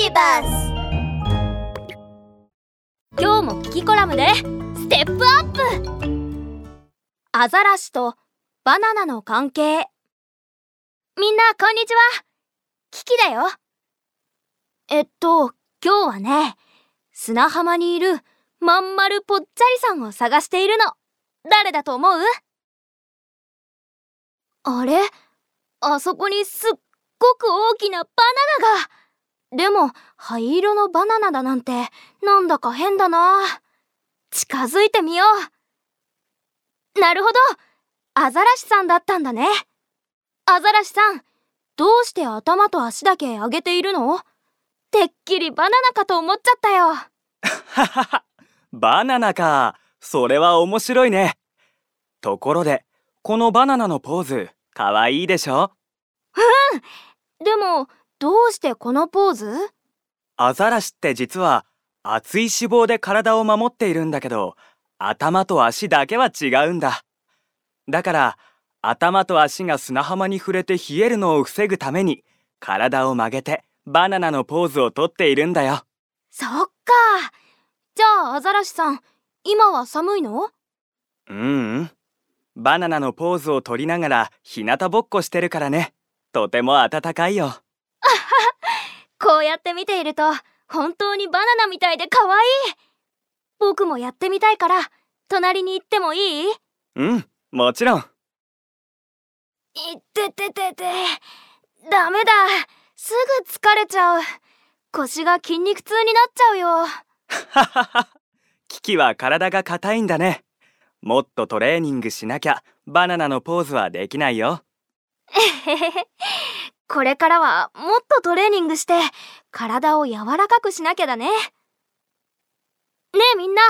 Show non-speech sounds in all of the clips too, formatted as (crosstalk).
ビバス今日もキキコラムでステップアップ。アザラシとバナナの関係。みんなこんにちは。キキだよ。えっと今日はね砂浜にいるまんまるぽっちゃりさんを探しているの。誰だと思う？あれ？あそこにすっごく大きなバナナが。でも灰色のバナナだなんてなんだか変だな。近づいてみよう。なるほど。アザラシさんだったんだね。アザラシさんどうして頭と足だけ上げているの？てっきりバナナかと思っちゃったよ。はははバナナか。それは面白いね。ところでこのバナナのポーズかわいいでしょ？うん。でもどうしてこのポーズ？アザラシって実は厚い脂肪で体を守っているんだけど頭と足だけは違うんだ。だから頭と足が砂浜に触れて冷えるのを防ぐために体を曲げてバナナのポーズをとっているんだよ。そっか。じゃあアザラシさん今は寒いの？ううん。バナナのポーズを取りながら日向ぼっこしてるからね。とても暖かいよ (laughs) こうやって見ていると本当にバナナみたいで可愛い。僕もやってみたいから隣に行ってもいい？うんもちろん。いってててて。ダメだ。すぐ疲れちゃう。腰が筋肉痛になっちゃうよ。はははキキは体が硬いんだね。もっとトレーニングしなきゃバナナのポーズはできないよ。えへへへこれからはもっとトレーニングして体を柔らかくしなきゃだね。ねえみんな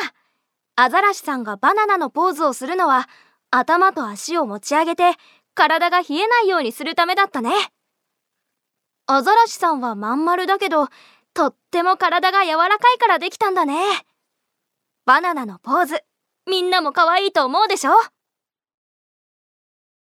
アザラシさんがバナナのポーズをするのは頭と足を持ち上げて体が冷えないようにするためだったね。アザラシさんはまん丸だけどとっても体が柔らかいからできたんだね。バナナのポーズみんなも可愛いと思うでしょ？